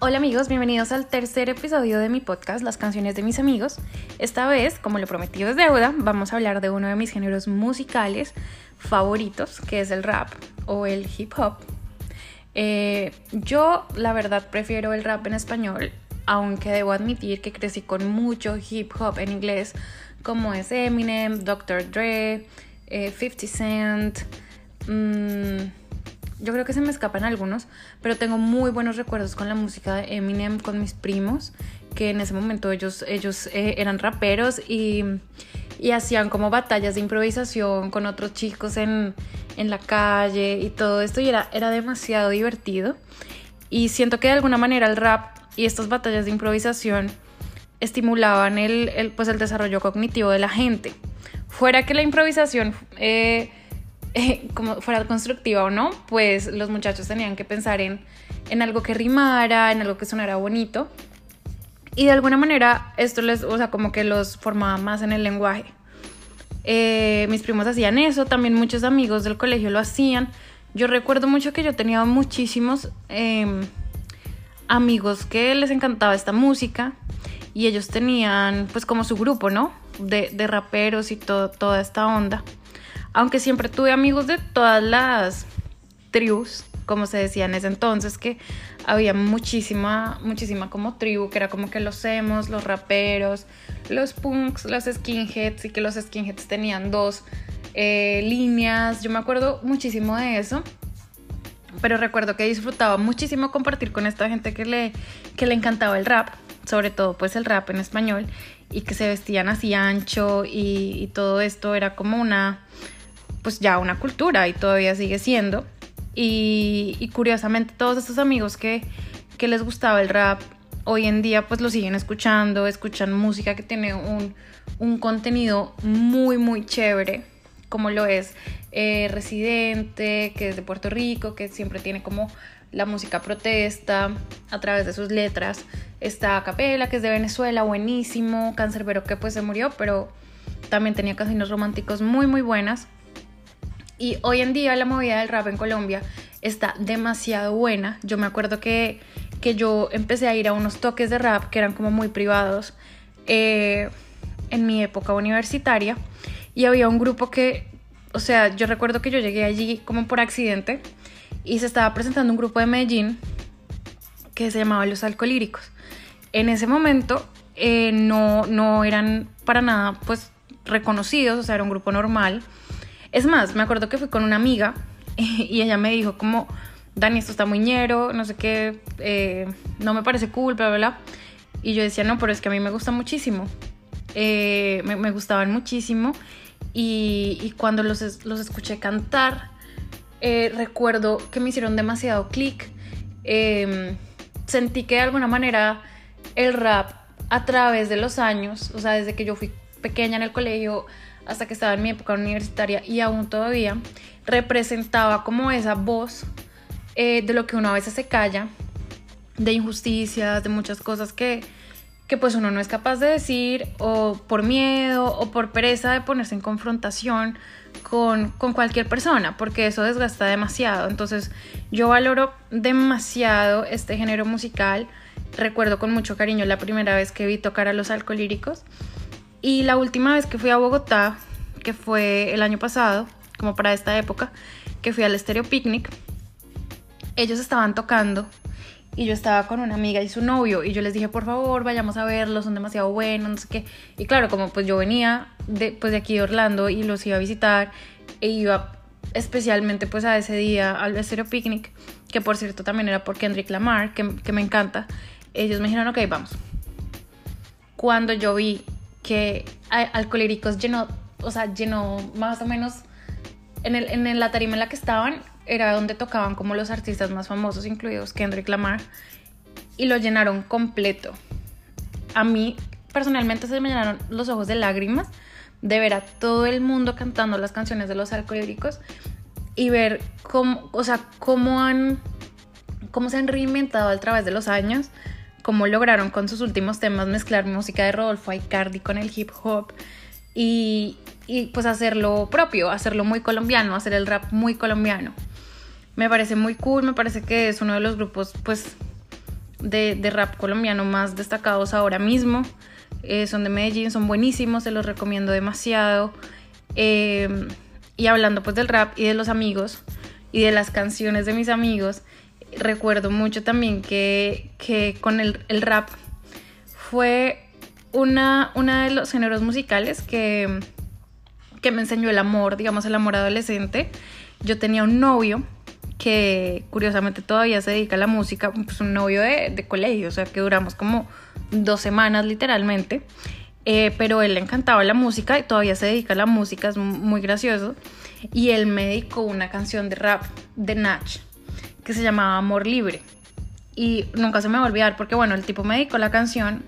Hola amigos, bienvenidos al tercer episodio de mi podcast Las canciones de mis amigos. Esta vez, como lo prometido es deuda, vamos a hablar de uno de mis géneros musicales favoritos, que es el rap o el hip hop. Eh, yo la verdad prefiero el rap en español, aunque debo admitir que crecí con mucho hip hop en inglés, como es Eminem, Dr. Dre, 50 eh, Cent. Mmm, yo creo que se me escapan algunos, pero tengo muy buenos recuerdos con la música de Eminem, con mis primos, que en ese momento ellos, ellos eh, eran raperos y, y, hacían como batallas de improvisación con otros chicos en, en la calle y todo esto, y era, era demasiado divertido. Y siento que de alguna manera el rap y estas batallas de improvisación estimulaban el, el pues el desarrollo cognitivo de la gente. Fuera que la improvisación... Eh, como fuera constructiva o no, pues los muchachos tenían que pensar en, en algo que rimara, en algo que sonara bonito. Y de alguna manera esto les, o sea, como que los formaba más en el lenguaje. Eh, mis primos hacían eso, también muchos amigos del colegio lo hacían. Yo recuerdo mucho que yo tenía muchísimos em, amigos que les encantaba esta música y ellos tenían pues como su grupo, ¿no? De, de raperos y toda esta onda. Aunque siempre tuve amigos de todas las tribus, como se decía en ese entonces, que había muchísima, muchísima como tribu, que era como que los emos, los raperos, los punks, los skinheads, y que los skinheads tenían dos eh, líneas. Yo me acuerdo muchísimo de eso. Pero recuerdo que disfrutaba muchísimo compartir con esta gente que le, que le encantaba el rap, sobre todo pues el rap en español, y que se vestían así ancho y todo esto era como una pues ya una cultura y todavía sigue siendo. Y, curiosamente todos estos amigos que, que, les gustaba el rap, hoy en día pues lo siguen escuchando, escuchan música que tiene un, un contenido muy muy chévere, como lo es eh, Residente, que es de Puerto Rico, que siempre tiene como la música protesta a través de sus letras. Está Capela, que es de Venezuela, buenísimo. Cancerbero, que pues se murió, pero también tenía casinos románticos muy muy buenas. Y hoy en día la movida del rap en Colombia está demasiado buena. Yo me acuerdo que, que yo empecé a ir a unos toques de rap que eran como muy privados eh, en mi época universitaria. Y había un grupo que, o sea, yo recuerdo que yo llegué allí como por accidente y se estaba presentando un grupo de Medellín que se llamaba Los Alcolíricos. En ese momento eh, no, no eran para nada pues reconocidos, o sea, era un grupo normal es más, me acuerdo que fui con una amiga y ella me dijo como, Dani, esto está muy ñero, no sé qué, eh, no me parece cool, bla, bla, bla. Y yo decía, no, pero es que a mí me gusta muchísimo. Eh, me, gustaban muchísimo. Y, cuando los, escuché cantar, eh, recuerdo que me hicieron demasiado clic. Em, sentí que de alguna manera el rap a través de los años, o sea, desde que yo fui pequeña en el colegio hasta que estaba en mi época universitaria y aún todavía, representaba como esa voz eh, de lo que uno a veces se calla, de injusticias, de muchas cosas que, que pues uno no es capaz de decir o por miedo o por pereza de ponerse en confrontación con, con, cualquier persona, porque eso desgasta demasiado. Entonces yo valoro demasiado este género musical. Recuerdo con mucho cariño la primera vez que vi tocar a los alcolíricos y la última vez que fui a Bogotá, que fue el año pasado, como para esta época, que fui al Stereo Picnic, ellos estaban tocando y yo estaba con una amiga y su novio y yo les dije, por favor, vayamos a verlos, son demasiado buenos, no sé qué. Y claro, como pues yo venía de, pues de aquí de Orlando y los iba a visitar e iba especialmente pues a ese día al Stereo Picnic, que por cierto también era por Kendrick Lamar, que, que me encanta. Ellos me dijeron, ok, vamos. Cuando yo vi que Alcolíricos llenó, o sea, llenó más o menos en, el, en la tarima en la que estaban, era donde tocaban como los artistas más famosos, incluidos Kendrick Lamar, y lo llenaron completo. A mí personalmente se me llenaron los ojos de lágrimas de ver a todo el mundo cantando las canciones de los alcohólicos y ver cómo, o sea, cómo han, cómo se han reinventado a través de los años cómo lograron con sus últimos temas mezclar música de Rodolfo Aicardi con el hip hop y, y pues hacerlo propio, hacerlo muy colombiano, hacer el rap muy colombiano. Me parece muy cool, me parece que es uno de los grupos pues de, rap colombiano más destacados ahora mismo. Eh, son de Medellín, son buenísimos, se los recomiendo demasiado. Em, y hablando pues del rap y de los amigos y de las canciones de mis amigos, recuerdo mucho también que, con el, rap fue una, una de los géneros musicales que, que me enseñó el amor, digamos el amor adolescente. Yo tenía un novio que curiosamente todavía se dedica a la música, pues un novio de, de colegio, o sea que duramos como dos semanas literalmente, eh, pero él le encantaba la música y todavía se dedica a la música, es muy gracioso, y él me dedicó una canción de rap de Natch que se llamaba Amor Libre, y nunca se me va a olvidar porque bueno, el tipo me dedicó la canción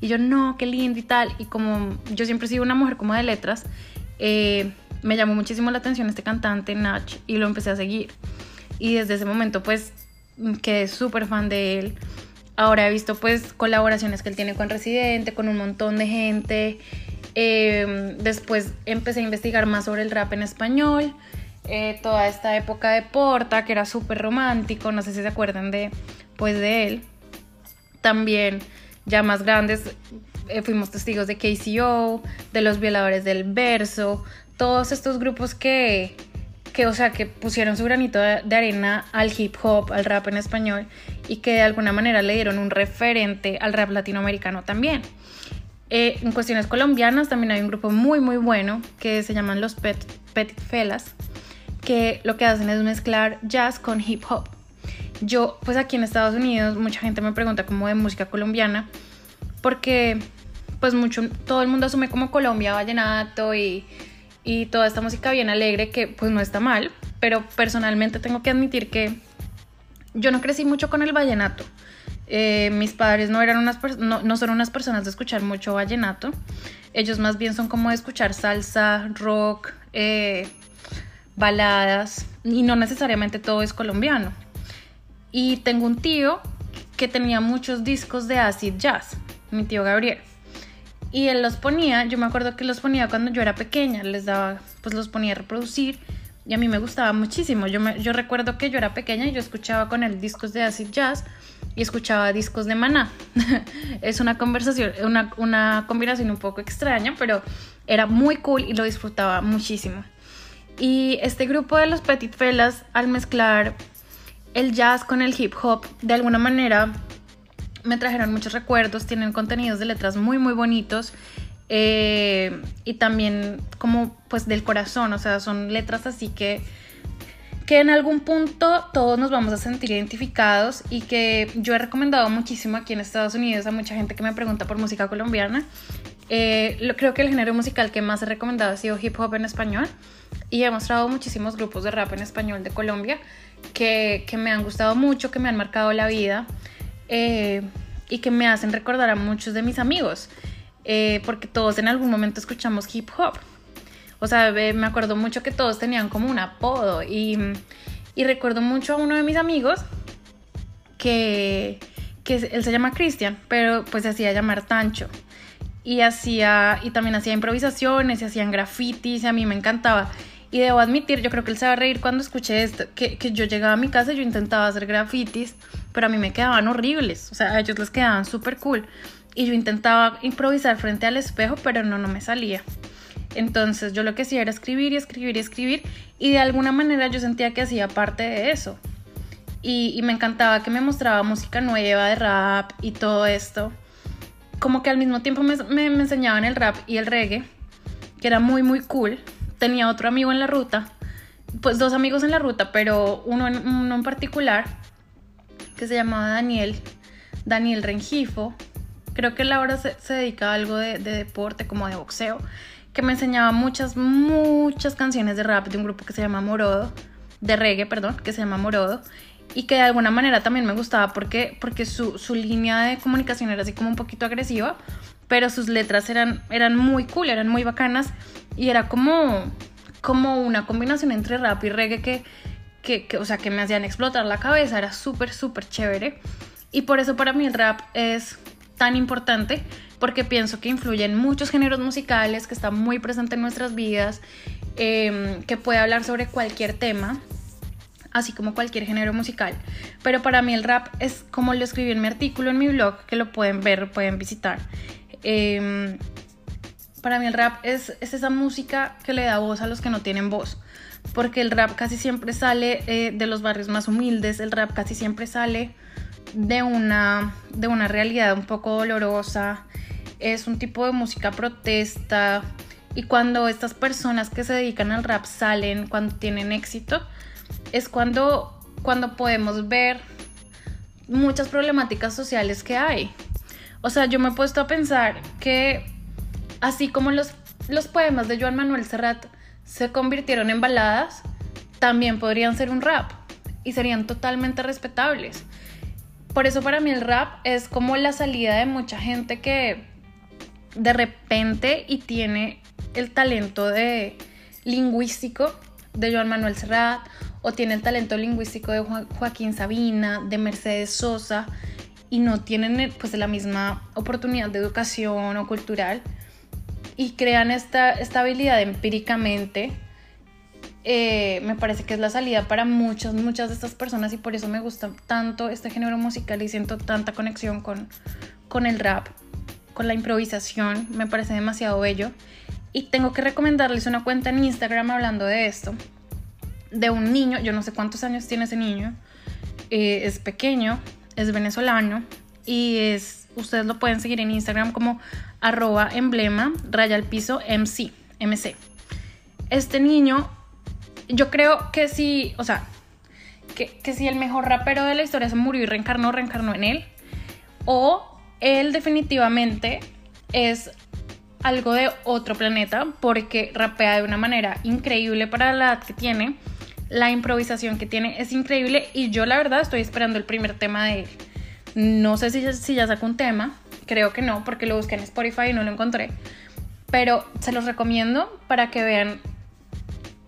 y yo no, qué lindo y tal, y como yo siempre he sido una mujer como de letras, eh, me llamó muchísimo la atención este cantante Natch y lo empecé a seguir y desde ese momento pues quedé súper fan de él. Ahora he visto pues colaboraciones que él tiene con Residente, con un montón de gente. Em, después empecé a investigar más sobre el rap en español. Eh, toda esta época de Porta, que era súper romántico, no sé si se acuerdan de, pues, de él. También, ya más grandes, eh, fuimos testigos de KCO, de los violadores del verso, todos estos grupos que, que, o sea, que pusieron su granito de arena al hip hop, al rap en español y que de alguna manera le dieron un referente al rap latinoamericano también. Eh, en cuestiones colombianas también hay un grupo muy muy bueno que se llaman los Pet, Petit Felas, que lo que hacen es mezclar jazz con hip hop. Yo, pues aquí en Estados Unidos, mucha gente me pregunta como de música colombiana, porque pues mucho, todo el mundo asume como Colombia vallenato y y toda esta música bien alegre que pues no está mal, pero personalmente tengo que admitir que yo no crecí mucho con el vallenato. Eh, mis padres no, eran unas no, no, son unas personas de escuchar mucho vallenato. Ellos más bien son como de escuchar salsa, rock, eh, baladas y no necesariamente todo es colombiano. Y tengo un tío que tenía muchos discos de acid jazz, mi tío Gabriel. Y él los ponía, yo me acuerdo que los ponía cuando yo era pequeña, les daba, pues los ponía a reproducir y a mí me gustaba muchísimo. Yo, me, yo recuerdo que yo era pequeña y yo escuchaba con él discos de acid jazz y escuchaba discos de maná. es una conversación, una, una combinación un poco extraña, pero era muy cool y lo disfrutaba muchísimo. Y este grupo de los Petit Felas, al mezclar el jazz con el hip hop, de alguna manera me trajeron muchos recuerdos, tienen contenidos de letras muy muy bonitos eh, y también como pues del corazón, o sea, son letras así que que en algún punto todos nos vamos a sentir identificados y que yo he recomendado muchísimo aquí en Estados Unidos a mucha gente que me pregunta por música colombiana. Eh, lo, creo que el género musical que más he recomendado ha sido hip hop en español y he mostrado muchísimos grupos de rap en español de Colombia que, que me han gustado mucho, que me han marcado la vida. Eh, y que me hacen recordar a muchos de mis amigos, eh, porque todos en algún momento escuchamos hip hop. O sea, me acuerdo mucho que todos tenían como un apodo y, y recuerdo mucho a uno de mis amigos que, que él se llama Cristian, pero pues se hacía llamar Tancho. Y hacía, y también hacía improvisaciones, y hacían grafitis, a mí me encantaba. Y debo admitir, yo creo que él se va a reír cuando escuché esto, que, que yo llegaba a mi casa y yo intentaba hacer grafitis, pero a mí me quedaban horribles, o sea, a ellos les quedaban súper cool. Y yo intentaba improvisar frente al espejo, pero no, no me salía. Entonces yo lo que hacía era escribir y escribir y escribir y de alguna manera yo sentía que hacía parte de eso. Y, y me encantaba que me mostraba música nueva de rap y todo esto. Como que al mismo tiempo me, enseñaban el rap y el reggae, que era muy, muy cool tenía otro amigo en la ruta, pues dos amigos en la ruta, pero uno en, en particular que se llamaba Daniel, Daniel Rengifo. Creo que él ahora se, dedica a algo de, deporte, como de boxeo, que me enseñaba muchas, muchas canciones de rap de un grupo que se llama Morodo, de reggae, perdón, que se llama Morodo, y que de alguna manera también me gustaba porque, porque su, su línea de comunicación era así como un poquito agresiva, pero sus letras eran, eran muy cool, eran muy bacanas y era como, como una combinación entre rap y reggae que, que, o sea, que me hacían explotar la cabeza, era súper, súper chévere. Y por eso para mí el rap es tan importante, porque pienso que influye en muchos géneros musicales, que está muy presente en nuestras vidas, em, que puede hablar sobre cualquier tema. Así como cualquier género musical. Pero para mí el rap es como lo escribí en mi artículo en mi blog, que lo pueden ver, pueden visitar. Em, para mí el rap es, es, esa música que le da voz a los que no tienen voz. Porque el rap casi siempre sale eh, de los barrios más humildes, el rap casi siempre sale de una, de una realidad un poco dolorosa. Es un tipo de música protesta. Y cuando estas personas que se dedican al rap salen, cuando tienen éxito, es cuando, cuando podemos ver muchas problemáticas sociales que hay. O sea, yo me he puesto a pensar que así como los, los poemas de Joan Manuel Serrat se convirtieron en baladas, también podrían ser un rap y serían totalmente respetables. Por eso para mí el rap es como la salida de mucha gente que de repente y tiene el talento de lingüístico de Joan Manuel Serrat o tiene el talento lingüístico de Joaquín Sabina, de Mercedes Sosa y no tienen eh, pues la misma oportunidad de educación o cultural y crean esta, estabilidad empíricamente, eh, me parece que es la salida para muchas, muchas de estas personas y por eso me gusta tanto este género musical y siento tanta conexión con, con el rap, con la improvisación, me parece demasiado bello. Y tengo que recomendarles una cuenta en Instagram hablando de esto, de un niño, yo no sé cuántos años tiene ese niño, eh, es pequeño, es venezolano y es, ustedes lo pueden seguir en Instagram como arroba emblema raya al piso MC, MC. Este niño, yo creo que sí, o sea, que, que si el mejor rapero de la historia se murió y reencarnó, reencarnó en él, o él definitivamente es algo de otro planeta porque rapea de una manera increíble para la edad que tiene. La improvisación que tiene es increíble y yo la verdad estoy esperando el primer tema de él. No sé si, ya sacó un tema, creo que no, porque lo busqué en Spotify y no lo encontré. Pero se los recomiendo para que vean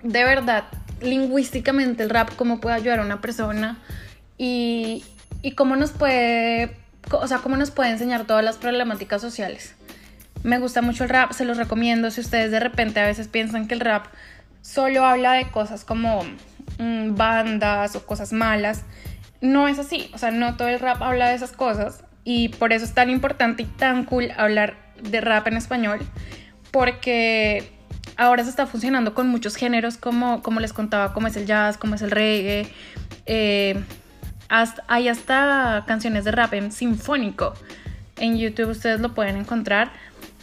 de verdad lingüísticamente el rap, cómo puede ayudar a una persona y, y cómo nos puede, o sea, cómo nos puede enseñar todas las problemáticas sociales. Me gusta mucho el rap, se los recomiendo. Si ustedes de repente a veces piensan que el rap solo habla de cosas como mm, bandas o cosas malas, no es así. O sea, no todo el rap habla de esas cosas. Y por eso es tan importante y tan cool hablar de rap en español. Porque ahora se está funcionando con muchos géneros, como, como les contaba, como es el jazz, como es el reggae. Eh, hay hasta canciones de rap en sinfónico. En YouTube ustedes lo pueden encontrar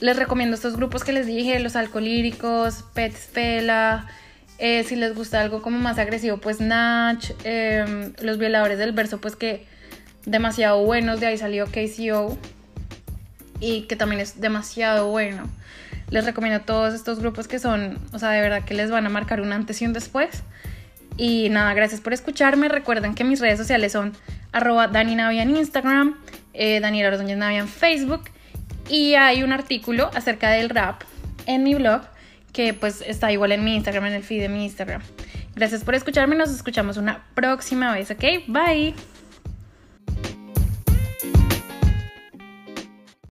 les recomiendo estos grupos que les dije, los alcolíricos, Pet Stella, eh, si les gusta algo como más agresivo, pues Natch, em, los violadores del verso, pues que demasiado buenos, de ahí salió KCO y que también es demasiado bueno. Les recomiendo todos estos grupos que son, o sea, de verdad que les van a marcar un antes y un después. Y nada, gracias por escucharme. Recuerden que mis redes sociales son arroba Dani Navia en Instagram, eh, Daniela Navia en Facebook y hay un artículo acerca del rap en mi blog que pues está igual en mi Instagram, en el feed de mi Instagram. Gracias por escucharme, nos escuchamos una próxima vez, ¿ok? Bye.